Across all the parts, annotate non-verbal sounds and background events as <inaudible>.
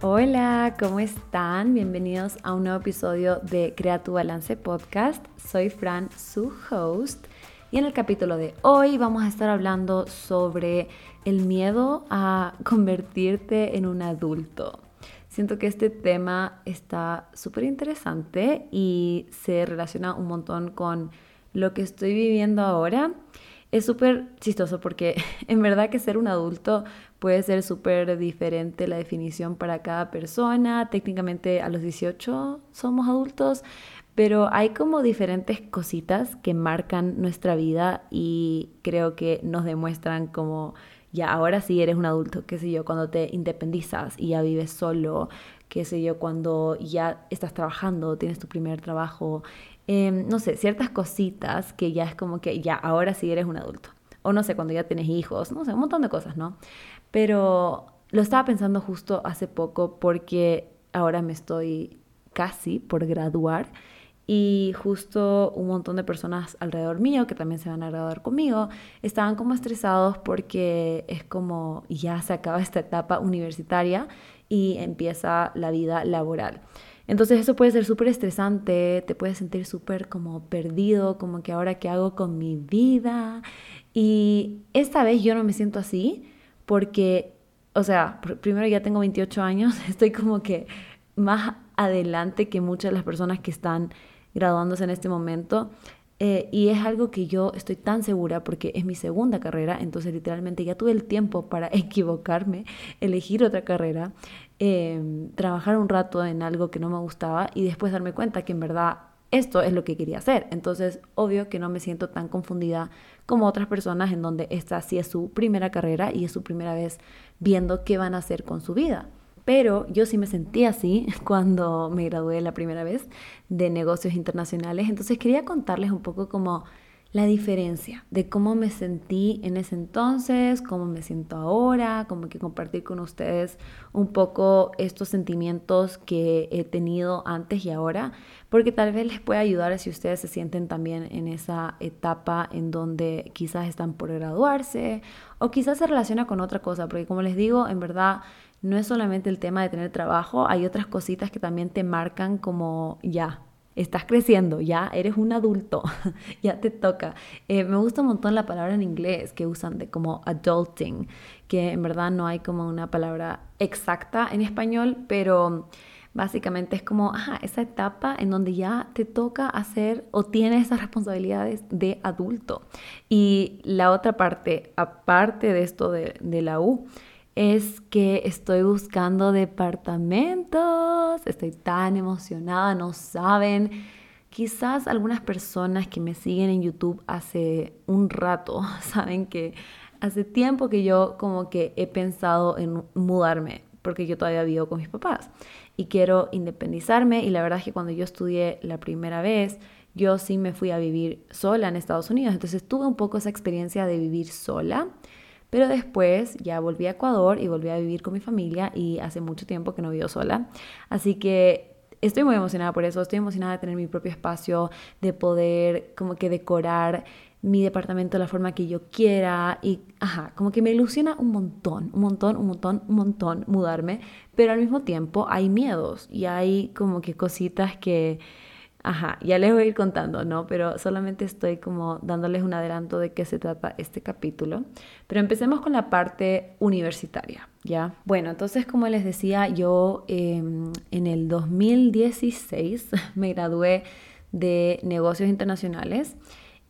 Hola, ¿cómo están? Bienvenidos a un nuevo episodio de Crea tu Balance Podcast. Soy Fran, su host. Y en el capítulo de hoy vamos a estar hablando sobre el miedo a convertirte en un adulto. Siento que este tema está súper interesante y se relaciona un montón con lo que estoy viviendo ahora. Es súper chistoso porque <laughs> en verdad que ser un adulto puede ser súper diferente la definición para cada persona. Técnicamente a los 18 somos adultos, pero hay como diferentes cositas que marcan nuestra vida y creo que nos demuestran como ya ahora sí eres un adulto, qué sé yo, cuando te independizas y ya vives solo, qué sé yo, cuando ya estás trabajando, tienes tu primer trabajo, em, no sé, ciertas cositas que ya es como que ya ahora sí eres un adulto. O no sé, cuando ya tienes hijos, no sé, un montón de cosas, ¿no? Pero lo estaba pensando justo hace poco porque ahora me estoy casi por graduar y justo un montón de personas alrededor mío que también se van a graduar conmigo estaban como estresados porque es como ya se acaba esta etapa universitaria y empieza la vida laboral. Entonces eso puede ser súper estresante, te puedes sentir súper como perdido, como que ahora qué hago con mi vida. Y esta vez yo no me siento así porque, o sea, primero ya tengo 28 años, <laughs> estoy como que más adelante que muchas de las personas que están graduándose en este momento. Eh, y es algo que yo estoy tan segura porque es mi segunda carrera, entonces literalmente ya tuve el tiempo para <laughs> equivocarme, elegir otra carrera, em, trabajar un rato en algo que no me gustaba y después darme cuenta que en verdad esto es lo que quería hacer. Entonces, obvio que no me siento tan confundida como otras personas en donde esta sí es su primera carrera y es su primera vez viendo qué van a hacer con su vida. Pero yo sí me sentí así <laughs> cuando me gradué la primera vez de negocios internacionales. Entonces quería contarles un poco como la diferencia de cómo me sentí en ese entonces, cómo me siento ahora, como que compartir con ustedes un poco estos sentimientos que he tenido antes y ahora, porque tal vez les pueda ayudar si ustedes se sienten también en esa etapa en donde quizás están por graduarse o quizás se relaciona con otra cosa, porque como les digo, en verdad no es solamente el tema de tener trabajo, hay otras cositas que también te marcan como ya, estás creciendo, ya eres un adulto, <laughs> ya te toca. Eh, me gusta un montón la palabra en inglés que usan de como adulting, que en verdad no hay como una palabra exacta en español, pero básicamente es como esa etapa en donde ya te toca hacer o tienes esas responsabilidades de adulto. Y la otra parte, aparte de esto de, de la U, es que estoy buscando departamentos. Estoy tan emocionada, no saben. Quizás algunas personas que me siguen en YouTube hace un rato <laughs> saben que hace tiempo que yo como que he pensado en mudarme porque yo todavía vivo con mis papás y quiero independizarme y la verdad es que cuando yo estudié la primera vez yo sí me fui a vivir sola en Estados Unidos, entonces tuve un poco esa experiencia de vivir sola pero después ya volví a Ecuador y volví a vivir con mi familia y hace mucho tiempo que no vivo sola. Así que estoy muy emocionada por eso, estoy emocionada de tener mi propio espacio, de poder como que decorar mi departamento de la forma que yo quiera y, ajá, como que me ilusiona un montón, un montón, un montón, un montón mudarme, pero al mismo tiempo hay miedos y hay como que cositas que Ajá, ya les voy a ir contando, ¿no? Pero solamente estoy como dándoles un adelanto de qué se trata este capítulo. Pero empecemos con la parte universitaria, ¿ya? Bueno, entonces como les decía, yo em, en el 2016 <laughs> me gradué de negocios internacionales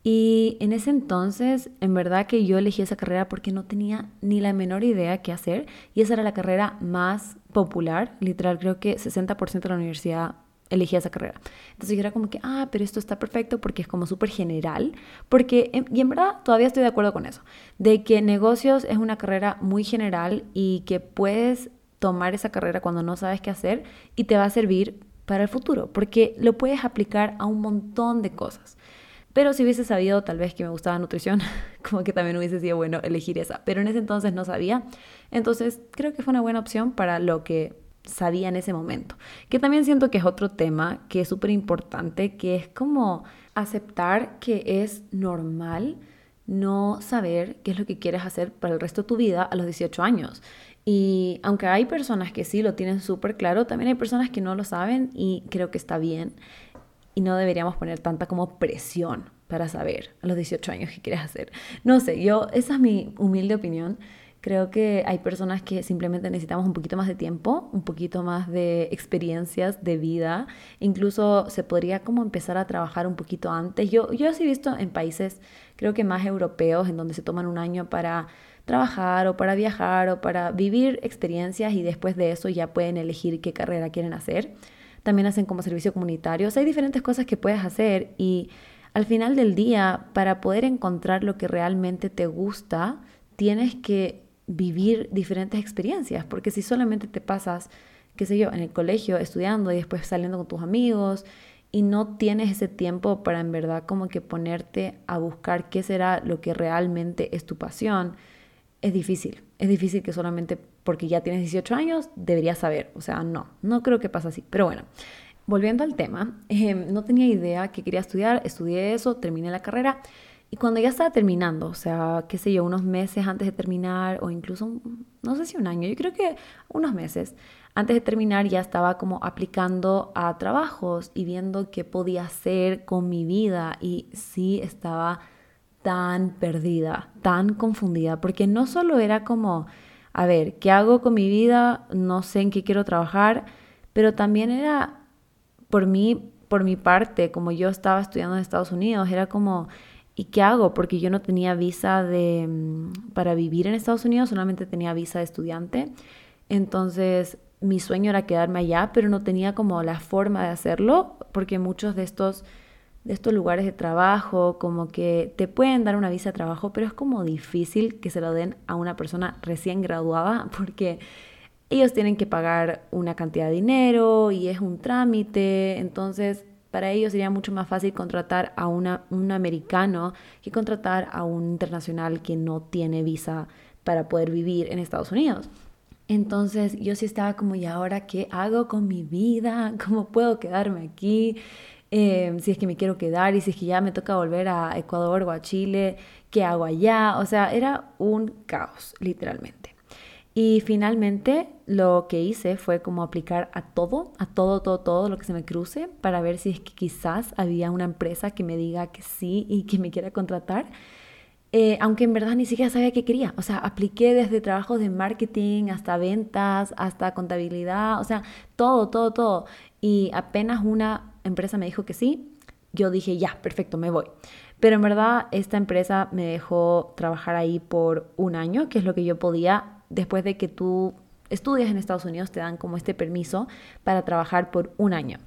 y en ese entonces, en verdad que yo elegí esa carrera porque no tenía ni la menor idea qué hacer y esa era la carrera más popular, literal creo que 60% de la universidad elegí esa carrera. Entonces yo era como que, ah, pero esto está perfecto porque es como súper general, porque, y en verdad todavía estoy de acuerdo con eso, de que negocios es una carrera muy general y que puedes tomar esa carrera cuando no sabes qué hacer y te va a servir para el futuro, porque lo puedes aplicar a un montón de cosas. Pero si hubiese sabido tal vez que me gustaba nutrición, <laughs> como que también hubiese sido bueno elegir esa. Pero en ese entonces no sabía. Entonces creo que fue una buena opción para lo que sabía en ese momento. Que también siento que es otro tema que es súper importante, que es como aceptar que es normal no saber qué es lo que quieres hacer para el resto de tu vida a los 18 años. Y aunque hay personas que sí lo tienen súper claro, también hay personas que no lo saben y creo que está bien. Y no deberíamos poner tanta como presión para saber a los 18 años qué quieres hacer. No sé, yo, esa es mi humilde opinión. Creo que hay personas que simplemente necesitamos un poquito más de tiempo, un poquito más de experiencias de vida. Incluso se podría como empezar a trabajar un poquito antes. Yo, yo he visto en países, creo que más europeos, en donde se toman un año para trabajar o para viajar o para vivir experiencias y después de eso ya pueden elegir qué carrera quieren hacer. También hacen como servicio comunitario. O sea, hay diferentes cosas que puedes hacer y al final del día, para poder encontrar lo que realmente te gusta, tienes que vivir diferentes experiencias, porque si solamente te pasas, qué sé yo, en el colegio estudiando y después saliendo con tus amigos y no tienes ese tiempo para en verdad como que ponerte a buscar qué será lo que realmente es tu pasión, es difícil. Es difícil que solamente porque ya tienes 18 años deberías saber. O sea, no, no creo que pase así. Pero bueno, volviendo al tema, <laughs> em, no tenía idea que quería estudiar, estudié eso, terminé la carrera y cuando ya estaba terminando, o sea, qué sé yo, unos meses antes de terminar o incluso, no sé si un año, yo creo que unos meses antes de terminar ya estaba como aplicando a trabajos y viendo qué podía hacer con mi vida y sí estaba tan perdida, tan confundida, porque no solo era como, a ver, ¿qué hago con mi vida? No sé en qué quiero trabajar, pero también era por mí, por mi parte, como yo estaba estudiando en Estados Unidos, era como, ¿y qué hago? Porque yo no tenía visa de, mm, para vivir en Estados Unidos, solamente tenía visa de estudiante. Entonces, mi sueño era quedarme allá, pero no tenía como la forma de hacerlo, porque muchos de estos de estos lugares de trabajo, como que te pueden dar una visa de trabajo, pero es como difícil que se lo den a una persona recién graduada <laughs> porque ellos tienen que pagar una cantidad de dinero y es un trámite, entonces para ellos sería mucho más fácil contratar a un americano que contratar a un internacional que no tiene visa para poder vivir en Estados Unidos. Entonces yo sí estaba como, ¿y ahora qué hago con mi vida? <laughs> ¿Cómo puedo quedarme aquí? Em, si es que me quiero quedar y si es que ya me toca volver a Ecuador o a Chile, ¿qué hago allá? O sea, era un caos, literalmente. Y finalmente lo que hice fue como aplicar a todo, a todo, todo, todo lo que se me cruce para ver si es que quizás había una empresa que me diga que sí y que me quiera contratar. Eh, aunque en verdad ni siquiera sabía qué quería. O sea, apliqué desde trabajos de marketing hasta ventas, hasta contabilidad, o sea, todo, todo, todo. Y apenas una empresa me dijo que sí, yo dije, ya, perfecto, me voy. Pero en verdad esta empresa me dejó trabajar ahí por un año, que es lo que yo podía después de que tú estudias en Estados Unidos, te dan como este permiso para trabajar por un año.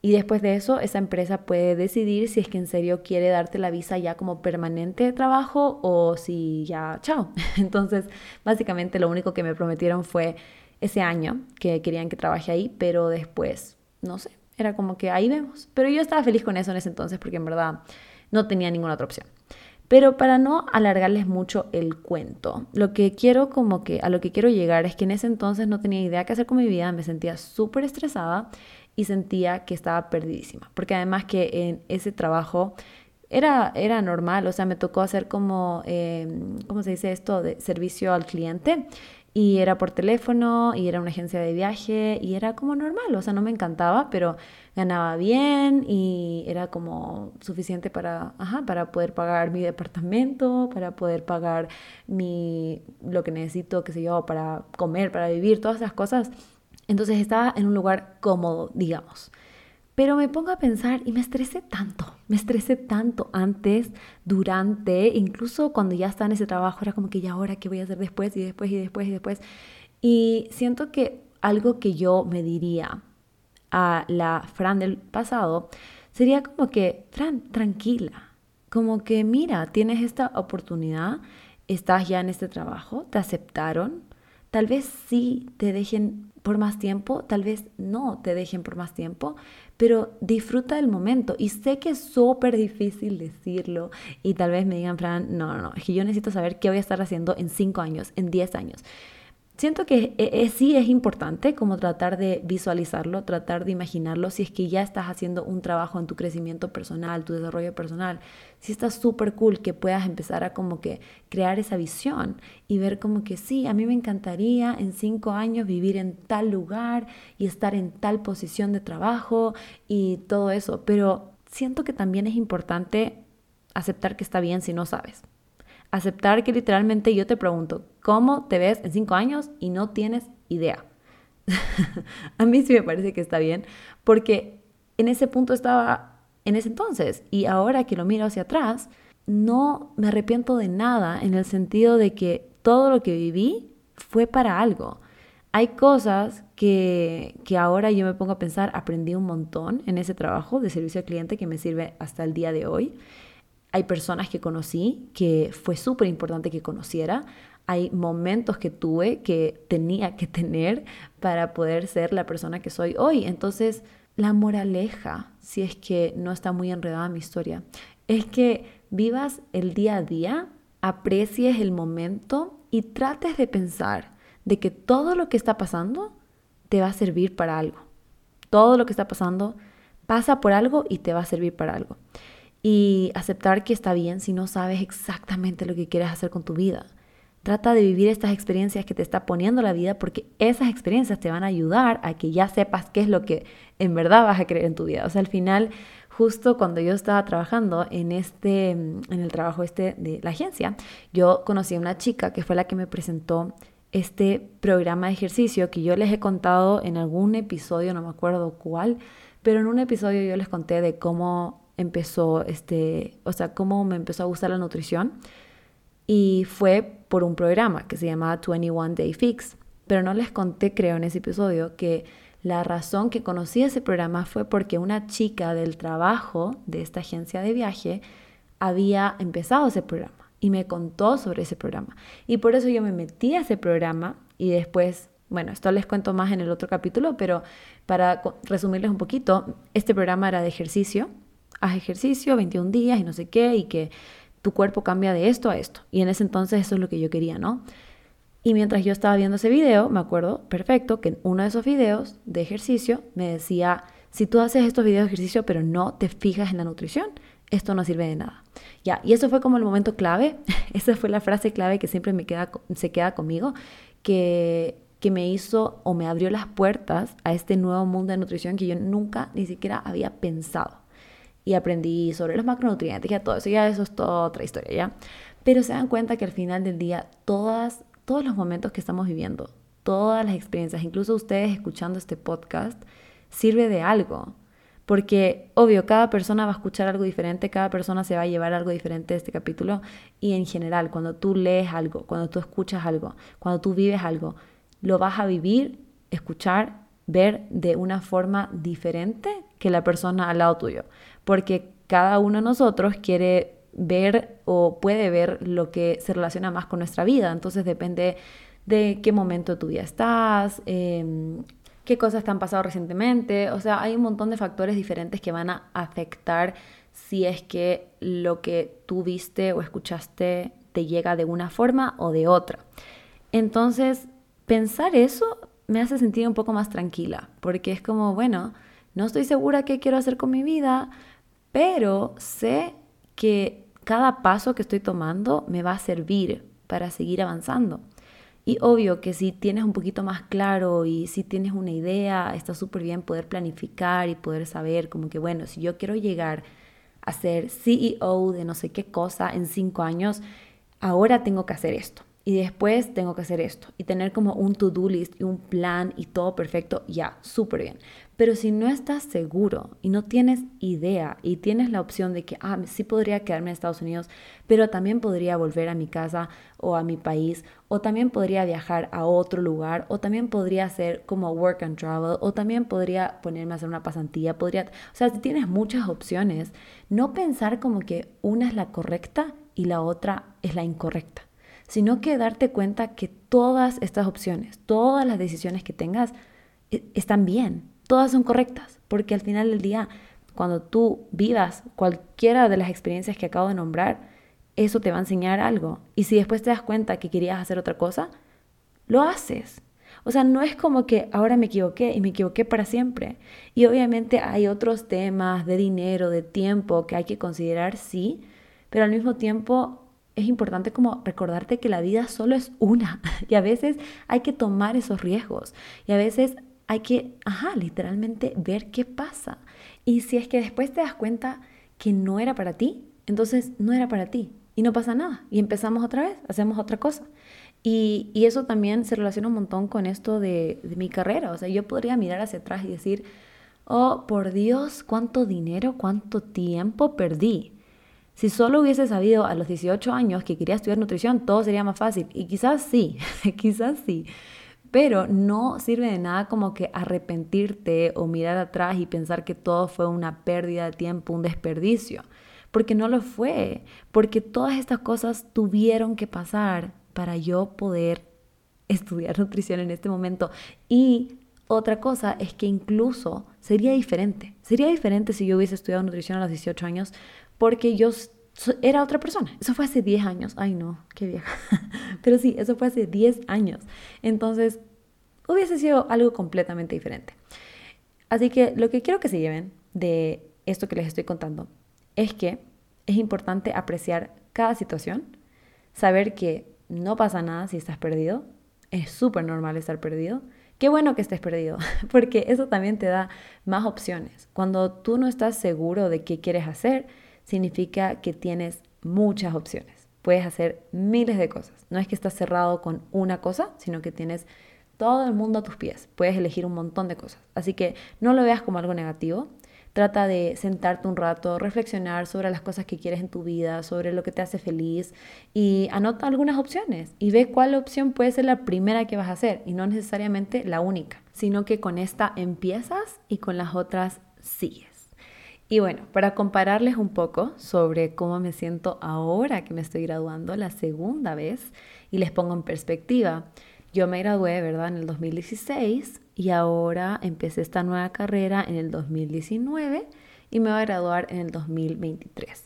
Y después de eso, esa empresa puede decidir si es que en serio quiere darte la visa ya como permanente de trabajo o si ya, chao. <laughs> Entonces, básicamente lo único que me prometieron fue ese año que querían que trabaje ahí, pero después, no sé, era como que ahí vemos. Pero yo estaba feliz con eso en ese entonces porque en verdad no tenía ninguna otra opción. Pero para no alargarles mucho el cuento, lo que quiero como que a lo que quiero llegar es que en ese entonces no tenía idea qué hacer con mi vida, me sentía súper estresada y sentía que estaba perdidísima, porque además que en ese trabajo era, era normal, o sea, me tocó hacer como, em, ¿cómo se dice esto?, de servicio al cliente y era por teléfono y era una agencia de viaje y era como normal, o sea, no me encantaba, pero ganaba bien y era como suficiente para, ajá, para poder pagar mi departamento, para poder pagar mi, lo que necesito, qué sé yo, para comer, para vivir, todas esas cosas. Entonces estaba en un lugar cómodo, digamos. Pero me pongo a pensar y me estresé tanto, me estresé tanto antes, durante, incluso cuando ya estaba en ese trabajo, era como que ya ahora qué voy a hacer después y después y después y después. Y siento que algo que yo me diría a la Fran del pasado sería como que, Fran, tranquila, como que mira, tienes esta oportunidad, estás ya en este trabajo, te aceptaron, tal vez sí te dejen por más tiempo, tal vez no te dejen por más tiempo, pero disfruta del momento. Y sé que es súper difícil decirlo y tal vez me digan, Fran, no, no, no, es que yo necesito saber qué voy a estar haciendo en 5 años, en 10 años. Siento que e, e, sí es importante como tratar de visualizarlo, tratar de imaginarlo si es que ya estás haciendo un trabajo en tu crecimiento personal, tu desarrollo personal. Si está súper cool que puedas empezar a como que crear esa visión y ver como que sí, a mí me encantaría en cinco años vivir en tal lugar y estar en tal posición de trabajo y todo eso, pero siento que también es importante aceptar que está bien si no sabes. Aceptar que literalmente yo te pregunto, ¿cómo te ves en cinco años? Y no tienes idea. <laughs> a mí sí me parece que está bien, porque en ese punto estaba en ese entonces y ahora que lo miro hacia atrás, no me arrepiento de nada en el sentido de que todo lo que viví fue para algo. Hay cosas que, que, ahora yo me pongo a pensar, aprendí un montón en ese trabajo de servicio al cliente que me sirve hasta el día de hoy. Hay personas que conocí que fue súper importante que conociera. Hay momentos que tuve que tenía que tener para poder ser la persona que soy hoy. Entonces, la moraleja, si es que no está muy enredada mi historia, es que vivas el día a día, aprecies el momento y trates de pensar de que todo lo que está pasando te va a servir para algo. Todo lo que está pasando pasa por algo y te va a servir para algo y aceptar que está bien si no sabes exactamente lo que quieres hacer con tu vida. Trata de vivir estas experiencias que te está poniendo la vida porque esas experiencias te van a ayudar a que ya sepas qué es lo que en verdad vas a creer en tu vida. O sea, al final, justo cuando yo estaba trabajando en este en el trabajo este de la agencia, yo conocí a una chica que fue la que me presentó este programa de ejercicio que yo les he contado en algún episodio, no me acuerdo cuál, pero en un episodio yo les conté de cómo empezó, este, o sea, cómo me empezó a gustar la nutrición. Y fue por un programa que se llamaba 21 Day Fix. Pero no les conté, creo, en ese episodio que la razón que conocí ese programa fue porque una chica del trabajo de esta agencia de viaje había empezado ese programa y me contó sobre ese programa. Y por eso yo me metí a ese programa y después, bueno, esto les cuento más en el otro capítulo, pero para resumirles un poquito, este programa era de ejercicio haz ejercicio 21 días y no sé qué, y que tu cuerpo cambia de esto a esto. Y en ese entonces eso es lo que yo quería, ¿no? Y mientras yo estaba viendo ese video, me acuerdo perfecto que en uno de esos videos de ejercicio me decía, si tú haces estos videos de ejercicio pero no te fijas en la nutrición, esto no sirve de nada. Ya, y eso fue como el momento clave, <laughs> esa fue la frase clave que siempre me queda, se queda conmigo, que, que me hizo o me abrió las puertas a este nuevo mundo de nutrición que yo nunca ni siquiera había pensado y aprendí sobre los macronutrientes, y todo eso, ya eso es toda otra historia, ¿ya? Pero se dan cuenta que al final del día, todas, todos los momentos que estamos viviendo, todas las experiencias, incluso ustedes escuchando este podcast, sirve de algo. Porque, obvio, cada persona va a escuchar algo diferente, cada persona se va a llevar algo diferente de este capítulo. Y en general, cuando tú lees algo, cuando tú escuchas algo, cuando tú vives algo, lo vas a vivir, escuchar, ver de una forma diferente que la persona al lado tuyo porque cada uno de nosotros quiere ver o puede ver lo que se relaciona más con nuestra vida. Entonces depende de qué momento de tu vida estás, em, qué cosas te han pasado recientemente. O sea, hay un montón de factores diferentes que van a afectar si es que lo que tú viste o escuchaste te llega de una forma o de otra. Entonces, pensar eso me hace sentir un poco más tranquila, porque es como, bueno, no estoy segura qué quiero hacer con mi vida, pero sé que cada paso que estoy tomando me va a servir para seguir avanzando. Y obvio que si tienes un poquito más claro y si tienes una idea, está súper bien poder planificar y poder saber como que, bueno, si yo quiero llegar a ser CEO de no sé qué cosa en cinco años, ahora tengo que hacer esto y después tengo que hacer esto y tener como un to-do list y un plan y todo perfecto, ya, súper bien. Pero si no estás seguro y no tienes idea y tienes la opción de que, ah, sí podría quedarme en Estados Unidos, pero también podría volver a mi casa o a mi país, o también podría viajar a otro lugar, o también podría hacer como work and travel, o también podría ponerme a hacer una pasantía, podría, o sea, si tienes muchas opciones, no pensar como que una es la correcta y la otra es la incorrecta sino que darte cuenta que todas estas opciones, todas las decisiones que tengas e, están bien, todas son correctas, porque al final del día, cuando tú vivas cualquiera de las experiencias que acabo de nombrar, eso te va a enseñar algo. Y si después te das cuenta que querías hacer otra cosa, lo haces. O sea, no es como que ahora me equivoqué y me equivoqué para siempre. Y obviamente hay otros temas de dinero, de tiempo que hay que considerar, sí, pero al mismo tiempo es importante como recordarte que la vida solo es una <laughs> y a veces hay que tomar esos riesgos y a veces hay que, ajá, literalmente ver qué pasa. Y si es que después te das cuenta que no era para ti, entonces no era para ti y no pasa nada y empezamos otra vez, hacemos otra cosa. Y, eso también se relaciona un montón con esto de, de mi carrera. O sea, yo podría mirar hacia atrás y decir, oh, por Dios, cuánto dinero, cuánto tiempo perdí. Si solo hubiese sabido a los 18 años que quería estudiar nutrición, todo sería más fácil. Y quizás sí, <laughs> quizás sí. Pero no sirve de nada como que arrepentirte o mirar atrás y pensar que todo fue una pérdida de tiempo, un desperdicio. Porque no lo fue. Porque todas estas cosas tuvieron que pasar para yo poder estudiar <laughs> nutrición en este momento. Y otra cosa es que incluso sería diferente. Sería diferente si yo hubiese estudiado nutrición a los 18 años porque yo era otra persona. Eso fue hace 10 años. Ay, no, qué vieja. <laughs> Pero sí, eso fue hace 10 años. Entonces, hubiese sido algo completamente diferente. Así que lo que quiero que se lleven de esto que les estoy contando es que es importante apreciar cada situación, saber que no pasa nada si estás perdido. Es súper normal estar perdido. Qué bueno que estés perdido, <laughs> porque eso también te da más opciones. Cuando tú no estás seguro de qué quieres hacer, significa que tienes muchas opciones. Puedes hacer miles de cosas. No es que estás cerrado con una cosa, sino que tienes todo el mundo a tus pies. Puedes elegir un montón de cosas. Así que no lo veas como algo negativo. Trata de sentarte un rato, reflexionar sobre las cosas que quieres en tu vida, sobre lo que te hace feliz y anota algunas opciones y ve cuál opción puede ser la primera que vas a hacer y no necesariamente la única, sino que con esta empiezas y con las otras sigues. Y bueno, para compararles un poco sobre cómo me siento ahora que me estoy graduando la segunda vez y les pongo en perspectiva. Yo me gradué, ¿verdad?, en el 2016 y ahora empecé esta nueva carrera en el 2019 y me voy a graduar en el 2023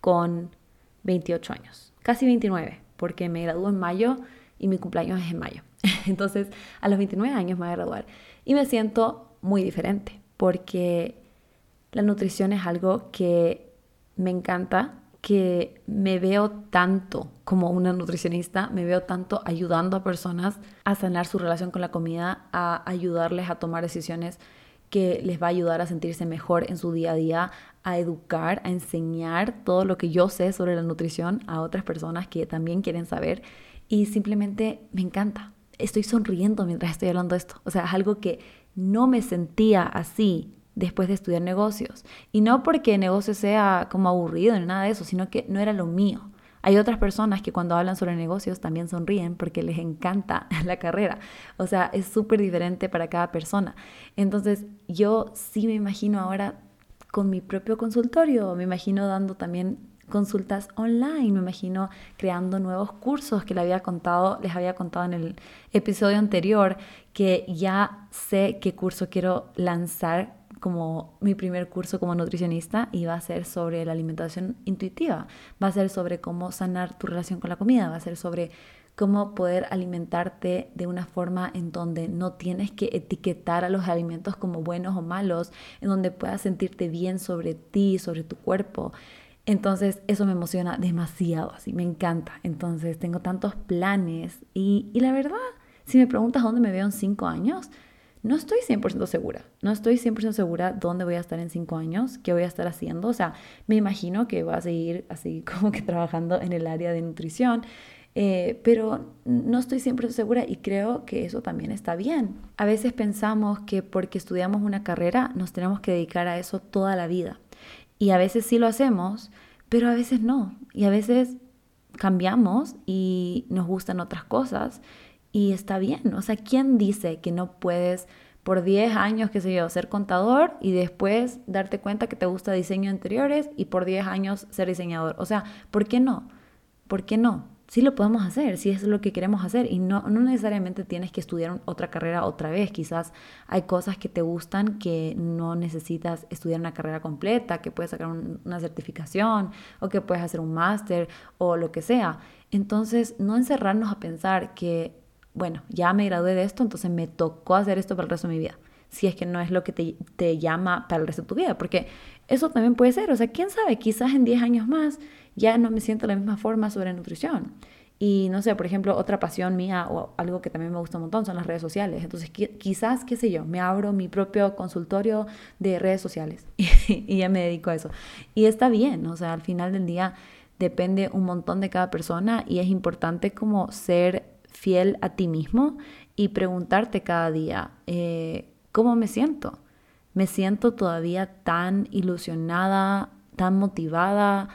con 28 años, casi 29, porque me graduó en mayo y mi cumpleaños es en mayo. <laughs> Entonces, a los 29 años me voy a graduar y me siento muy diferente porque la nutrición es algo que me encanta, que me veo tanto como una nutricionista, me veo tanto ayudando a personas a sanar su relación con la comida, a ayudarles a tomar decisiones que les va a ayudar a sentirse mejor en su día a día, a educar, a enseñar todo lo que yo sé sobre la nutrición a otras personas que también quieren saber y simplemente me encanta. Estoy sonriendo mientras estoy hablando esto. O sea, es algo que no me sentía así después de estudiar negocios. Y no porque negocio sea como aburrido ni nada de eso, sino que no era lo mío. Hay otras personas que cuando hablan sobre negocios también sonríen porque les encanta <laughs> la carrera. O sea, es súper diferente para cada persona. Entonces, yo sí me imagino ahora con mi propio consultorio, me imagino dando también consultas online, me imagino creando nuevos cursos que les había contado, les había contado en el episodio anterior que ya sé qué curso quiero lanzar como mi primer curso como nutricionista y va a ser sobre la alimentación intuitiva, va a ser sobre cómo sanar tu relación con la comida, va a ser sobre cómo poder alimentarte de una forma en donde no tienes que etiquetar a los alimentos como buenos o malos, en donde puedas sentirte bien sobre ti, sobre tu cuerpo. Entonces eso me emociona demasiado, así me encanta. Entonces tengo tantos planes y, y la verdad, si me preguntas dónde me veo en cinco años, no estoy 100% segura. No estoy 100% segura dónde voy a estar en cinco años, qué voy a estar haciendo. O sea, me imagino que voy a seguir así <laughs> como que trabajando en el área de nutrición. Eh, pero no estoy siempre segura y creo que eso también está bien. A veces pensamos que porque estudiamos una carrera nos tenemos que dedicar a eso toda la vida. Y a veces sí lo hacemos, pero a veces no. Y a veces cambiamos y nos gustan otras cosas y está bien. O sea, ¿quién dice que no puedes por 10 años, qué sé yo, ser contador y después darte cuenta que te gusta diseño interiores y por 10 años ser diseñador? O sea, ¿por qué no? ¿Por qué no? Sí lo podemos hacer, si es lo que queremos hacer y no, no necesariamente tienes que estudiar otra carrera otra vez, quizás hay cosas que te gustan que no necesitas estudiar una carrera completa, que puedes sacar una certificación o que puedes hacer un máster o lo que sea. Entonces, no encerrarnos a pensar que bueno, ya me gradué de esto, entonces me tocó hacer esto para el resto de mi vida. Si es que no es lo que te, te llama para el resto de tu vida, porque eso también puede ser, o sea, quién sabe, quizás en 10 años más ya no me siento de la misma forma sobre nutrición. Y no sé, por ejemplo, otra pasión mía o algo que también me gusta un montón son las redes sociales. Entonces, quizás, qué sé yo, me abro mi propio consultorio de redes sociales <laughs> y, ya me dedico a eso. Y está bien, o sea, al final del día depende un montón de cada persona y es importante como ser fiel a ti mismo y preguntarte cada día, eh, ¿cómo me siento? ¿Me siento todavía tan ilusionada, tan motivada?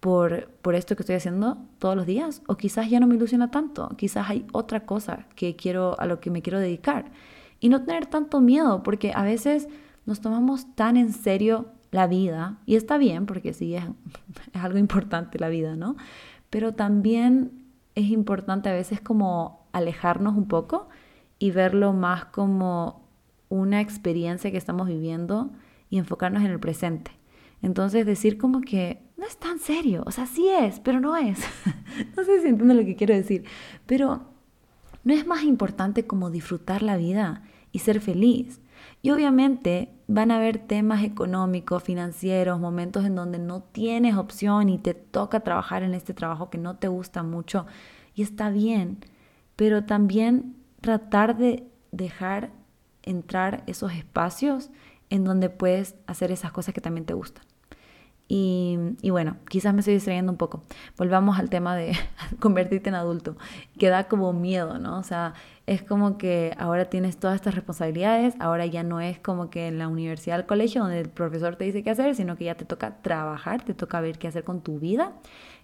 por, por esto que estoy haciendo todos los días o quizás ya no me ilusiona tanto, quizás hay otra cosa que quiero a lo que me quiero dedicar y no tener tanto miedo porque a veces nos tomamos tan en serio la vida y está bien porque sí es, <laughs> es algo importante la vida, ¿no? Pero también es importante a veces como alejarnos un poco y verlo más como una experiencia que estamos viviendo y enfocarnos en el presente. Entonces decir como que no es tan serio, o sea, sí es, pero no es. <laughs> no sé si entienden lo que quiero decir, pero no es más importante como disfrutar la vida y ser feliz. Y obviamente van a haber temas económicos, financieros, momentos en donde no tienes opción y te toca trabajar en este trabajo que no te gusta mucho y está bien, pero también tratar de dejar entrar esos espacios en donde puedes hacer esas cosas que también te gustan. Y, bueno, quizás me estoy distrayendo un poco. Volvamos al tema de <laughs> convertirte en adulto, que da como miedo, ¿no? O sea, es como que ahora tienes todas estas responsabilidades, ahora ya no es como que en la universidad, el colegio, donde el profesor te dice qué hacer, sino que ya te toca trabajar, te toca ver qué hacer con tu vida.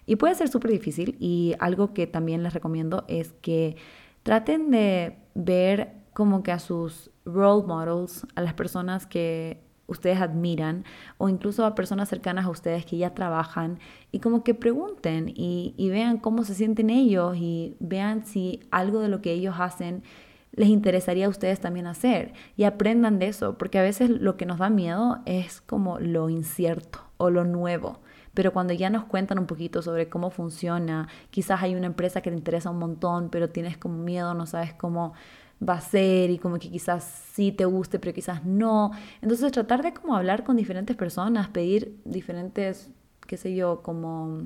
Y puede ser súper difícil y algo que también les recomiendo es que traten de ver como que a sus role models, a las personas que ustedes admiran o incluso a personas cercanas a ustedes que ya trabajan y como que pregunten y, vean cómo se sienten ellos y vean si algo de lo que ellos hacen les interesaría a ustedes también hacer y aprendan de eso, porque a veces lo que nos da miedo es como lo incierto o lo nuevo. Pero cuando ya nos cuentan un poquito sobre cómo funciona, quizás hay una empresa que te interesa un montón, pero tienes como miedo, no sabes cómo va a ser y como que quizás sí te guste, pero quizás no. Entonces tratar de como hablar con diferentes personas, pedir diferentes, qué sé yo, como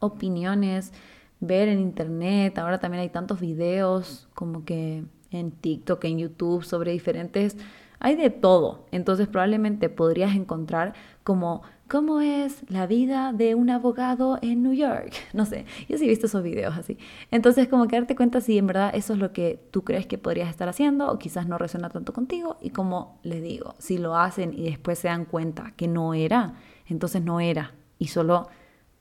opiniones, ver en internet, ahora también hay tantos videos como que en TikTok, en YouTube sobre diferentes, hay de todo. Entonces probablemente podrías encontrar como ¿Cómo es la vida de un abogado en New York? <laughs> No sé, yo sí he visto esos videos así. Entonces, como que darte cuenta si en verdad eso es lo que tú crees que podrías estar haciendo o quizás no resuena tanto contigo. Y como les digo, si lo hacen y después se dan cuenta que no era, entonces no era y solo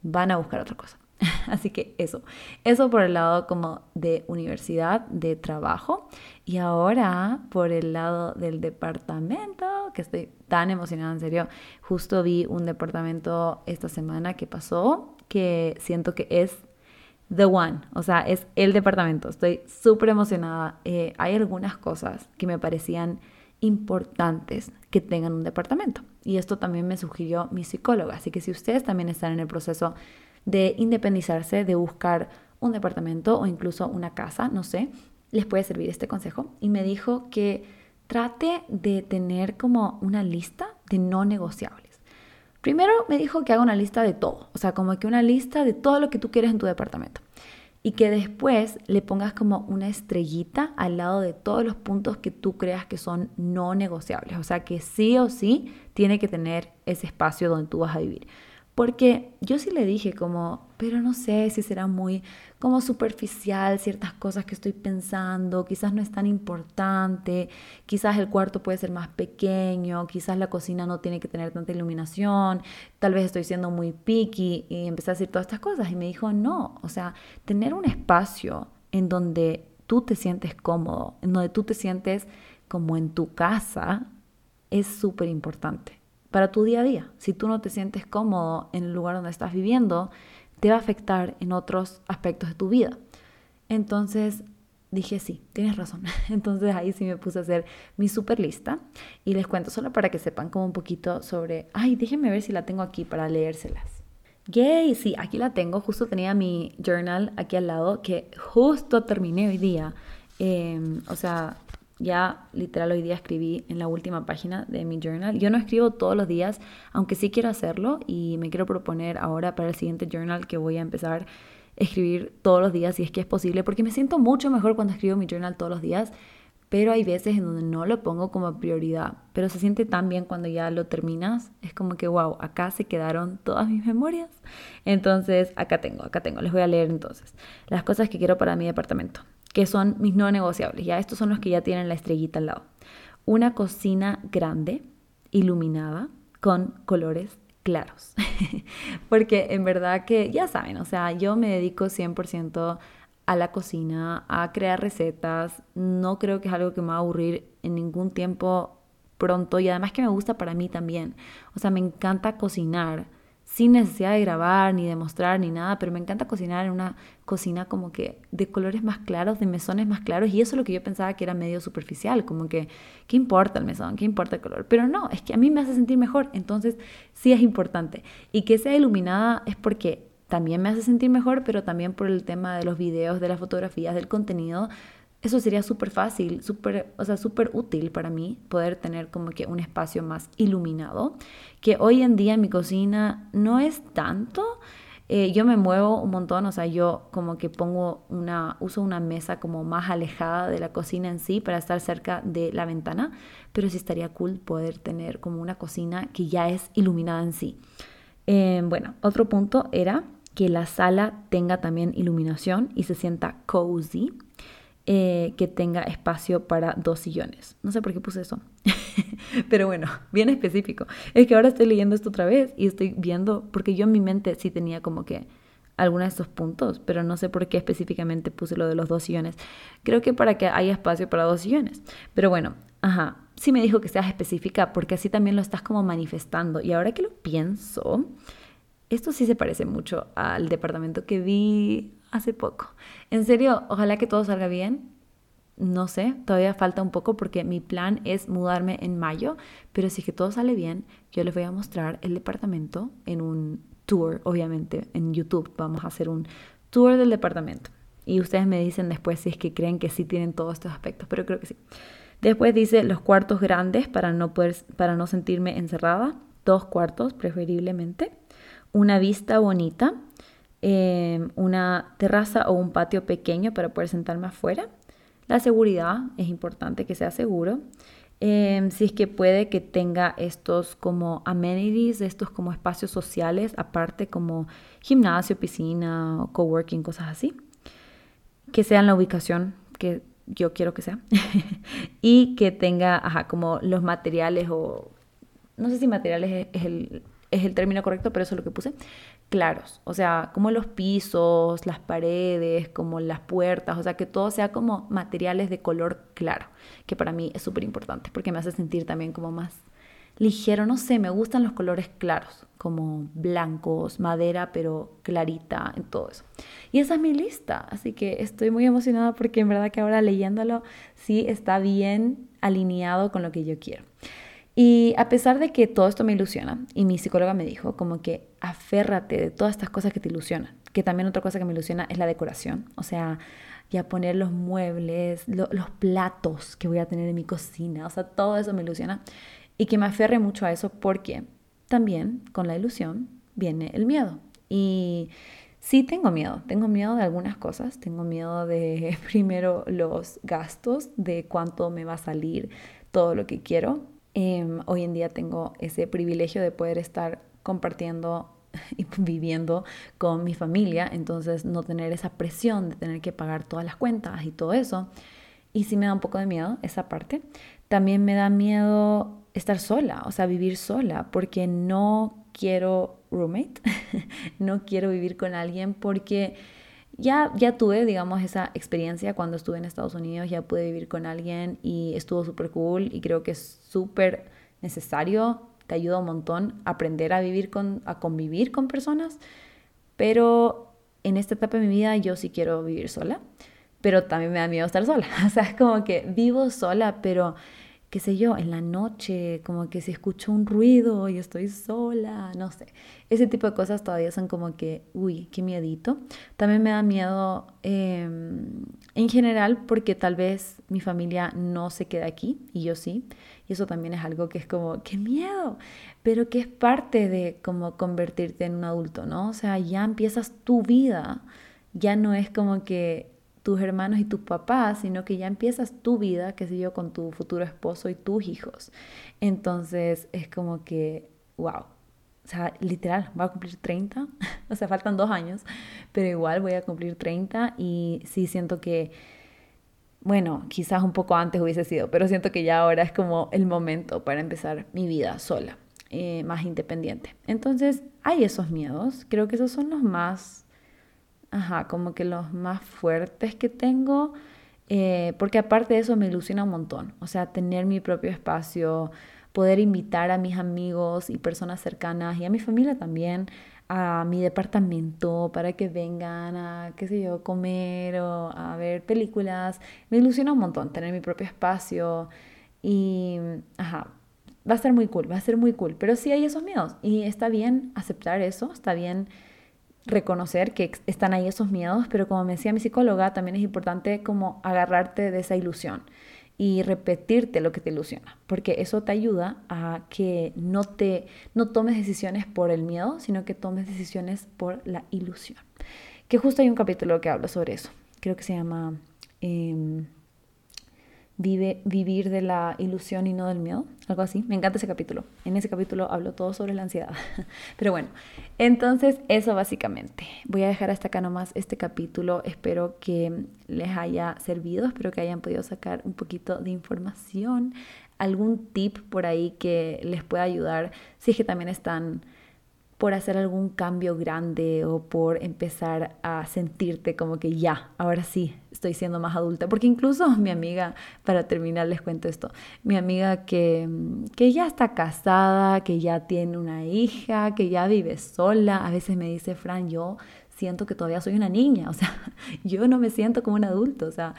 van a buscar otra cosa. <laughs> Así que eso, eso por el lado como de universidad, de trabajo. Y ahora por el lado del departamento, que estoy tan emocionada, en serio. Justo vi un departamento esta semana que pasó que siento que es the one, o sea, es el departamento. Estoy súper emocionada. Eh, hay algunas cosas que me parecían importantes que tengan un departamento. Y esto también me sugirió mi psicóloga. Así que si ustedes también están en el proceso de independizarse, de buscar un departamento o incluso una casa, no sé, les puede servir este consejo. Y me dijo que trate de tener como una lista de no negociables. Primero me dijo que haga una lista de todo, o sea, como que una lista de todo lo que tú quieres en tu departamento. Y que después le pongas como una estrellita al lado de todos los puntos que tú creas que son no negociables. O sea, que sí o sí tiene que tener ese espacio donde tú vas a vivir. Porque yo sí le dije como, pero no sé si será muy como superficial ciertas cosas que estoy pensando, quizás no es tan importante, quizás el cuarto puede ser más pequeño, quizás la cocina no tiene que tener tanta iluminación, tal vez estoy siendo muy picky y empecé a decir todas estas cosas y me dijo, no, o sea, tener un espacio en donde tú te sientes cómodo, en donde tú te sientes como en tu casa, es súper importante para tu día a día. Si tú no te sientes cómodo en el lugar donde estás viviendo, te va a afectar en otros aspectos de tu vida. Entonces dije, sí, tienes razón. <laughs> Entonces ahí sí me puse a hacer mi super lista y les cuento solo para que sepan como un poquito sobre, ay, déjenme ver si la tengo aquí para leérselas. Yay, sí, aquí la tengo. Justo tenía mi journal aquí al lado que justo terminé hoy día Em, o sea, ya literal hoy día escribí en la última página de mi journal. Yo no escribo todos los días, aunque sí quiero hacerlo y me quiero proponer ahora para el siguiente journal que voy a empezar escribir todos los días si es que es posible, porque me siento mucho mejor cuando escribo mi journal todos los días, pero hay veces en donde no lo pongo como prioridad, pero se siente tan bien cuando ya lo terminas, es como que wow, acá se quedaron todas mis memorias. Entonces, acá tengo, acá tengo, les voy a leer entonces las cosas que quiero para mi departamento que son mis no negociables. Ya estos son los que ya tienen la estrellita al lado. Una cocina grande, iluminada, con colores claros. <laughs> Porque en verdad que ya saben, o sea, yo me dedico 100% a la cocina, a crear recetas. No creo que es algo que me va a aburrir en ningún tiempo pronto y además que me gusta para mí también. O sea, me encanta cocinar sin necesidad de grabar, ni de mostrar, ni nada, pero me encanta cocinar en una cocina como que de colores más claros, de mesones más claros, y eso es lo que yo pensaba que era medio superficial, como que, ¿qué importa el mesón? ¿Qué importa el color? Pero no, es que a mí me hace sentir mejor, entonces sí es importante. Y que sea iluminada es porque también me hace sentir mejor, pero también por el tema de los videos, de las fotografías, del contenido, eso sería súper fácil, súper, o sea, súper útil para mí poder tener como que un espacio más iluminado, que hoy en día en mi cocina no es tanto. Eh, yo me muevo un montón, o sea, yo como que pongo una, uso una mesa como más alejada de la cocina en sí para estar cerca de la ventana, pero sí estaría cool poder tener como una cocina que ya es iluminada en sí. Eh, bueno, otro punto era que la sala tenga también iluminación y se sienta cozy. Eh, que tenga espacio para dos sillones. No sé por qué puse eso. <laughs> Pero bueno, bien específico. Es que ahora estoy leyendo esto otra vez y estoy viendo, porque yo en mi mente sí tenía como que algunos de estos puntos, pero no sé por qué específicamente puse lo de los dos sillones. Creo que para que haya espacio para dos sillones. Pero bueno, ajá, sí me dijo que seas específica porque así también lo estás como manifestando. Y ahora que lo pienso, esto sí se parece mucho al departamento que vi hace poco. En serio, ojalá que todo salga bien. No sé, todavía falta un poco porque mi plan es mudarme en mayo, pero si que todo sale bien, yo les voy a mostrar el departamento en un tour, obviamente, en YouTube. Vamos a hacer un tour del departamento. Y ustedes me dicen después si es que creen que sí tienen todos estos aspectos, pero creo que sí. Después dice los cuartos grandes para no, poder, para no sentirme encerrada. Dos cuartos preferiblemente. Una vista bonita Em, una terraza o un patio pequeño para poder sentarme afuera. La seguridad es importante que sea seguro. Em, si es que puede que tenga estos como amenities, estos como espacios sociales, aparte como gimnasio, piscina, coworking, cosas así. Que sea en la ubicación que yo quiero que sea. <laughs> y que tenga, ajá, como los materiales o, no sé si materiales es el, es el término correcto, pero eso es lo que puse, claros, o sea, como los pisos, las paredes, como las puertas, o sea, que todo sea como materiales de color claro, que para mí es súper importante porque me hace sentir también como más ligero, no sé, me gustan los colores claros, como blancos, madera, pero clarita, en todo eso. Y esa es mi lista, así que estoy muy emocionada porque en verdad que ahora leyéndolo sí está bien alineado con lo que yo quiero. Y a pesar de que todo esto me ilusiona, y mi psicóloga me dijo como que aférrate de todas estas cosas que te ilusionan, que también otra cosa que me ilusiona es la decoración, o sea, ya poner los muebles, los platos que voy a tener en mi cocina, o sea, todo eso me ilusiona, y que me aferre mucho a eso porque también con la ilusión viene el miedo. Y sí tengo miedo, tengo miedo de algunas cosas, tengo miedo de <laughs> primero los gastos, de cuánto me va a salir todo lo que quiero, Em, hoy en día tengo ese privilegio de poder estar compartiendo <laughs> y viviendo con mi familia, entonces no tener esa presión de tener que pagar todas las cuentas y todo eso. Y sí me da un poco de miedo esa parte. También me da miedo estar sola, o sea, vivir sola, porque no quiero roommate, <laughs> no quiero vivir con alguien porque ya, ya tuve, digamos, esa experiencia cuando estuve en Estados Unidos, ya pude vivir con alguien y estuvo súper cool y creo que es súper necesario, te ayuda un montón aprender a vivir con, a convivir con personas, pero en esta etapa de mi vida yo sí quiero vivir sola, pero también me da miedo estar sola, <laughs> o sea, es como que vivo sola, pero qué sé yo, en la noche, como que si escucho un ruido y estoy sola, no sé. Ese tipo de cosas todavía son como que, uy, qué miedito. También me da miedo em, en general porque tal vez mi familia no se queda aquí y yo sí. Y eso también es algo que es como, qué miedo, pero que es parte de como convertirte en un adulto, ¿no? O sea, ya empiezas tu vida, ya no es como que tus hermanos y tus papás, sino que ya empiezas tu vida, qué sé yo, con tu futuro esposo y tus hijos. Entonces es como que, wow. O sea, literal, voy a cumplir 30, <laughs> o sea, faltan dos años, pero igual voy a cumplir 30 y sí siento que, bueno, quizás un poco antes hubiese sido, pero siento que ya ahora es como el momento para empezar mi vida sola, eh, más independiente. Entonces, hay esos miedos, creo que esos son los más ajá, como que los más fuertes que tengo, eh, porque aparte de eso me ilusiona un montón, o sea, tener mi propio espacio, poder invitar a mis amigos y personas cercanas y a mi familia también a mi departamento para que vengan a, qué sé yo, comer o a ver películas. Me ilusiona un montón tener mi propio espacio y, ajá, va a ser muy cool, va a ser muy cool, pero sí hay esos miedos y está bien aceptar eso, está bien reconocer que están ahí esos miedos, pero como me decía mi psicóloga, también es importante como agarrarte de esa ilusión y repetirte lo que te ilusiona, porque eso te ayuda a que no te no tomes decisiones por el miedo, sino que tomes decisiones por la ilusión. Que justo hay un capítulo que habla sobre eso. Creo que se llama em, Vive, vivir de la ilusión y no del miedo, algo así. Me encanta ese capítulo. En ese capítulo hablo todo sobre la ansiedad. <laughs> Pero bueno, entonces eso básicamente. Voy a dejar hasta acá nomás este capítulo. Espero que les haya servido, espero que hayan podido sacar un poquito de información, algún tip por ahí que les pueda ayudar si es que también están por hacer algún cambio grande o por empezar a sentirte como que ya, ahora sí, estoy siendo más adulta. Porque incluso mi amiga, para terminar les cuento esto, mi amiga que, que ya está casada, que ya tiene una hija, que ya vive sola, a veces me dice, Fran, yo siento que todavía soy una niña, <laughs> o sea, yo no me siento como un adulto, o sea,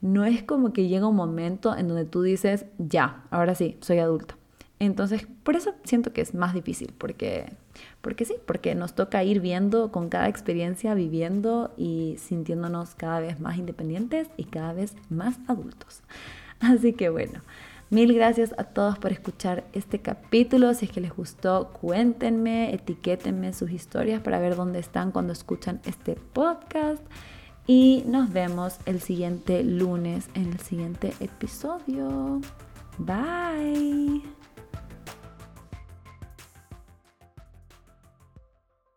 no es como que llega un momento en donde tú dices, ya, ahora sí, soy adulta. Entonces, por eso siento que es más difícil, porque, porque sí, porque nos toca ir viendo con cada experiencia, viviendo y sintiéndonos cada vez más independientes y cada vez más adultos. Así que bueno, mil gracias a todos por escuchar este capítulo. Si es que les gustó, cuéntenme, etiquétenme sus historias para ver dónde están cuando escuchan este podcast. Y nos vemos el siguiente lunes en el siguiente episodio. Bye.